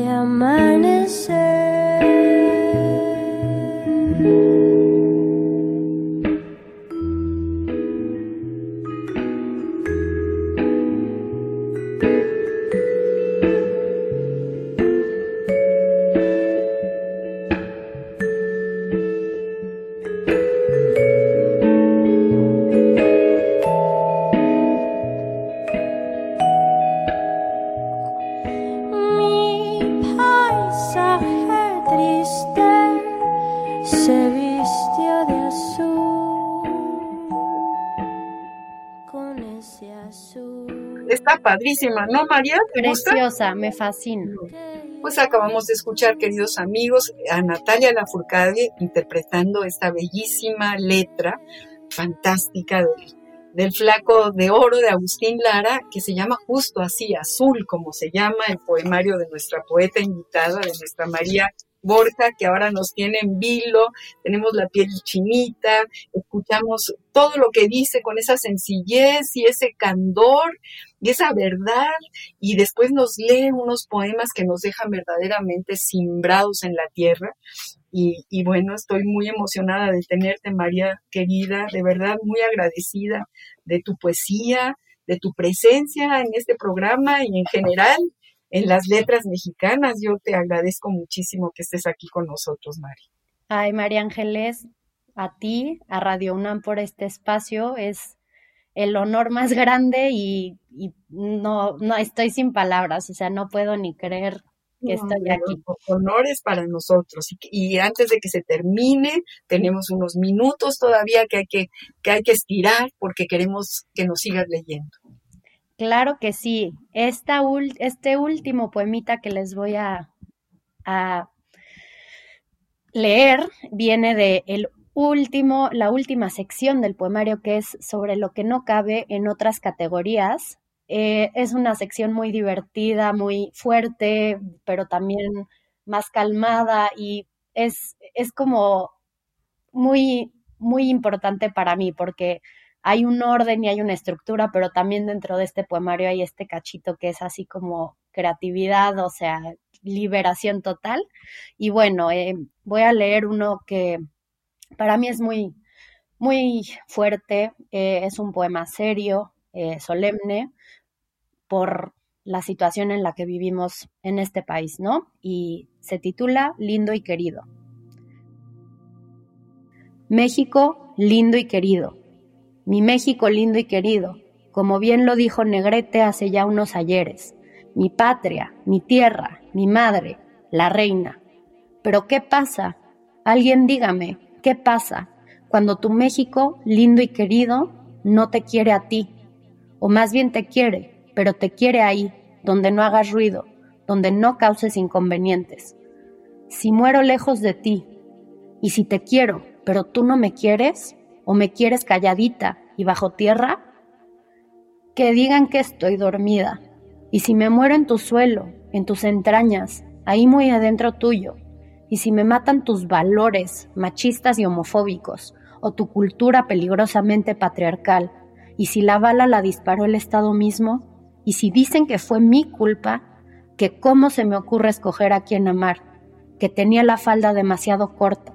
De amanecer. Padrísima, ¿no, María? Preciosa, me fascina. Pues acabamos de escuchar, queridos amigos, a Natalia Lafourcade interpretando esta bellísima letra fantástica del, del flaco de oro de Agustín Lara, que se llama justo así, azul, como se llama el poemario de nuestra poeta invitada, de nuestra María Borja, que ahora nos tiene en vilo, tenemos la piel chinita, escuchamos todo lo que dice con esa sencillez y ese candor y esa verdad, y después nos lee unos poemas que nos dejan verdaderamente simbrados en la tierra. Y, y, bueno, estoy muy emocionada de tenerte, María querida, de verdad muy agradecida de tu poesía, de tu presencia en este programa y en general en las letras mexicanas. Yo te agradezco muchísimo que estés aquí con nosotros, Mari. Ay, María Ángeles, a ti, a Radio UNAM por este espacio. Es el honor más grande y, no, no estoy sin palabras, o sea, no puedo ni creer que estoy aquí. Honores para nosotros. Y, antes de que se termine, tenemos unos minutos todavía que hay que, que hay que estirar porque queremos que nos sigas leyendo. Claro que sí. Esta este último poemita que les voy a, leer viene de último, la última sección del poemario que es sobre lo que no cabe en otras categorías. Eh, es una sección muy divertida, muy fuerte, pero también más calmada y es, es como muy, muy importante para mí porque hay un orden y hay una estructura, pero también dentro de este poemario hay este cachito que es así como creatividad, o sea, liberación total. Y bueno, eh, voy a leer uno que para mí es muy, muy fuerte, eh, es un poema serio, eh, solemne, por la situación en la que vivimos en este país, ¿no? Y se titula Lindo y querido. México, lindo y querido mi México lindo y querido, como bien lo dijo Negrete hace ya unos ayeres, mi patria, mi tierra, mi madre, la reina. Pero ¿qué pasa? Alguien dígame, ¿qué pasa cuando tu México lindo y querido no te quiere a ti? O más bien te quiere, pero te quiere ahí, donde no hagas ruido, donde no causes inconvenientes. Si muero lejos de ti, y si te quiero, pero tú no me quieres, o me quieres calladita y bajo tierra? Que digan que estoy dormida, y si me muero en tu suelo, en tus entrañas, ahí muy adentro tuyo, y si me matan tus valores machistas y homofóbicos, o tu cultura peligrosamente patriarcal, y si la bala la disparó el Estado mismo, y si dicen que fue mi culpa, que cómo se me ocurre escoger a quién amar, que tenía la falda demasiado corta,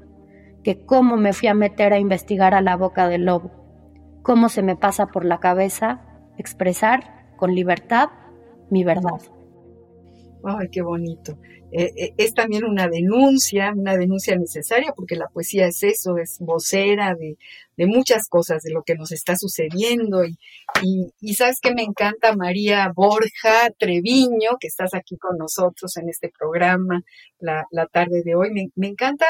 que cómo me fui a meter a investigar a la boca del lobo, cómo se me pasa por la cabeza expresar con libertad mi verdad. Ay, qué bonito. Eh, eh, es también una denuncia, una denuncia necesaria, porque la poesía es eso, es vocera de, muchas cosas, de lo que nos está sucediendo. Y, y, sabes que me encanta María Borja Treviño, que estás aquí con nosotros en este programa la, tarde de hoy. Me, me encanta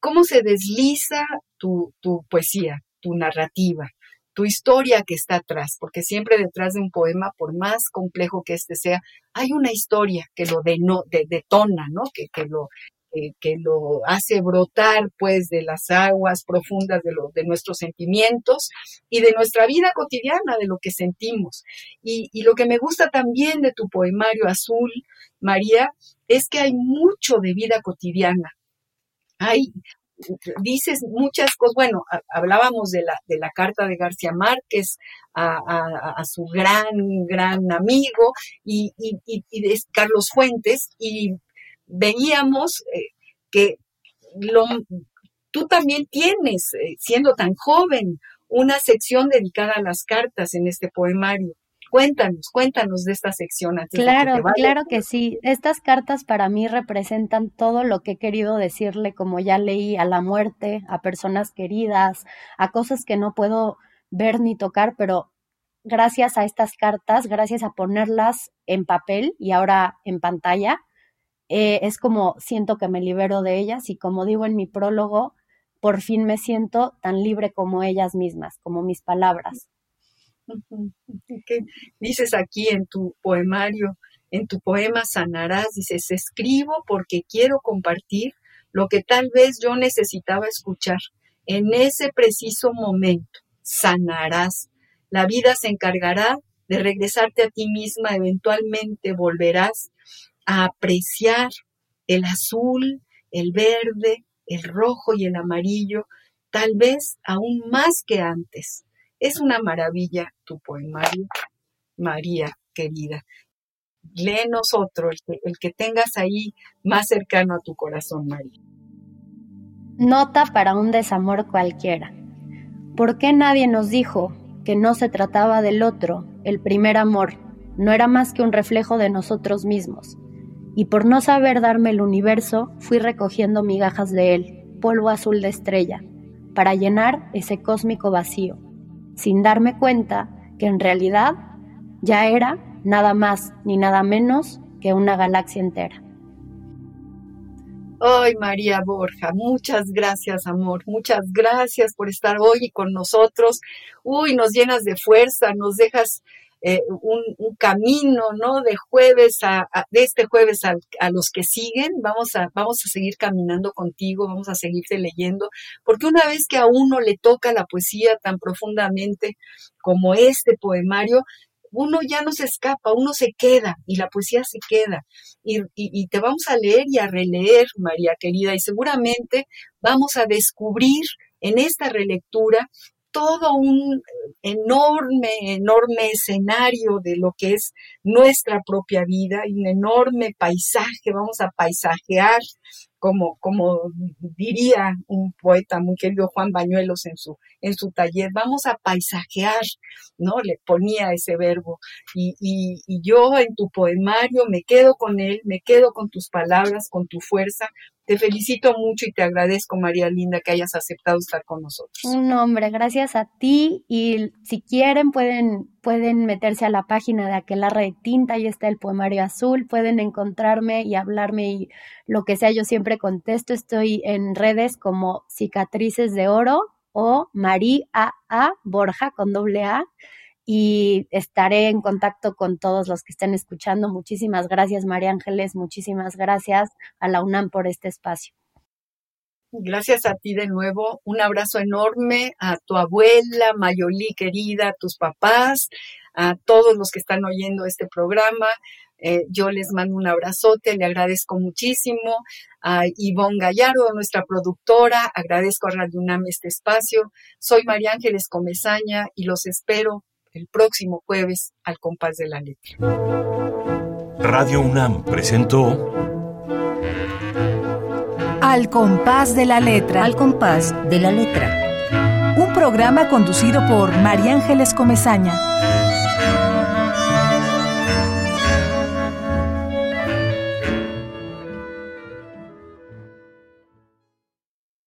cómo se desliza tu, poesía, tu narrativa, tu historia que está atrás, porque siempre detrás de un poema, por más complejo que éste sea, hay una historia que lo detona, ¿no? Que, lo, que lo hace brotar pues de las aguas profundas de, de nuestros sentimientos y de nuestra vida cotidiana, de lo que sentimos. Y, y lo que me gusta también de tu poemario azul, María, es que hay mucho de vida cotidiana, hay, dices muchas cosas, bueno, hablábamos de la, de la carta de García Márquez a, su gran, gran amigo y, de Carlos Fuentes y veíamos eh, que lo, tú también tienes, eh, siendo tan joven, una sección dedicada a las cartas en este poemario. Cuéntanos, cuéntanos de esta sección. Antes claro, de que claro que sí. Estas cartas para mí representan todo lo que he querido decirle, como ya leí, a la muerte, a personas queridas, a cosas que no puedo ver ni tocar, pero gracias a estas cartas, gracias a ponerlas en papel y ahora en pantalla, eh, es como siento que me libero de ellas y como digo en mi prólogo, por fin me siento tan libre como ellas mismas, como mis palabras. ¿Qué dices aquí en tu poemario, en tu poema Sanarás? Dices, escribo porque quiero compartir lo que tal vez yo necesitaba escuchar en ese preciso momento. Sanarás. La vida se encargará de regresarte a ti misma, eventualmente volverás a apreciar el azul, el verde, el rojo y el amarillo, tal vez aún más que antes. Es una maravilla tu poemario, María querida. Léenos otro, el que, el que tengas ahí más cercano a tu corazón, María. Nota para un desamor cualquiera. ¿Por qué nadie nos dijo que no se trataba del otro, el primer amor, no era más que un reflejo de nosotros mismos? y por no saber darme el universo, fui recogiendo migajas de él, polvo azul de estrella, para llenar ese cósmico vacío, sin darme cuenta que en realidad ya era nada más ni nada menos que una galaxia entera. Ay, María Borja, muchas gracias, amor. Muchas gracias por estar hoy con nosotros. Uy, nos llenas de fuerza, nos dejas eh, un, camino, ¿no? De jueves a, de este jueves a, los que siguen, vamos a, vamos a seguir caminando contigo, vamos a seguirte leyendo, porque una vez que a uno le toca la poesía tan profundamente como este poemario, uno ya no se escapa, uno se queda y la poesía se queda. Y, te vamos a leer y a releer, María querida, y seguramente vamos a descubrir en esta relectura todo un enorme, enorme escenario de lo que es nuestra propia vida un enorme paisaje, vamos a paisajear, como, como diría un poeta muy querido Juan Bañuelos en su, en su taller, vamos a paisajear, ¿no? Le ponía ese verbo. Y, y, y yo en tu poemario me quedo con él, me quedo con tus palabras, con tu fuerza, te felicito mucho y te agradezco, María Linda, que hayas aceptado estar con nosotros. Un hombre, gracias a ti. Y si quieren, pueden, pueden meterse a la página de Aquelarre de Tinta, ahí está el poemario azul. Pueden encontrarme y hablarme y lo que sea, yo siempre contesto. Estoy en redes como Cicatrices de Oro o María A. Borja con doble A y estaré en contacto con todos los que estén escuchando. Muchísimas gracias, María Ángeles. Muchísimas gracias a la UNAM por este espacio. Gracias a ti de nuevo. Un abrazo enorme a tu abuela, Mayolí querida, a tus papás, a todos los que están oyendo este programa. Eh, yo les mando un abrazote, le agradezco muchísimo a Ivonne Gallardo, nuestra productora, agradezco a Radio UNAM este espacio. Soy María Ángeles Comezaña y los espero el próximo jueves al compás de la letra. Radio UNAM presentó Al compás de la letra. Al compás de la letra. Un programa conducido por María Ángeles Comezaña.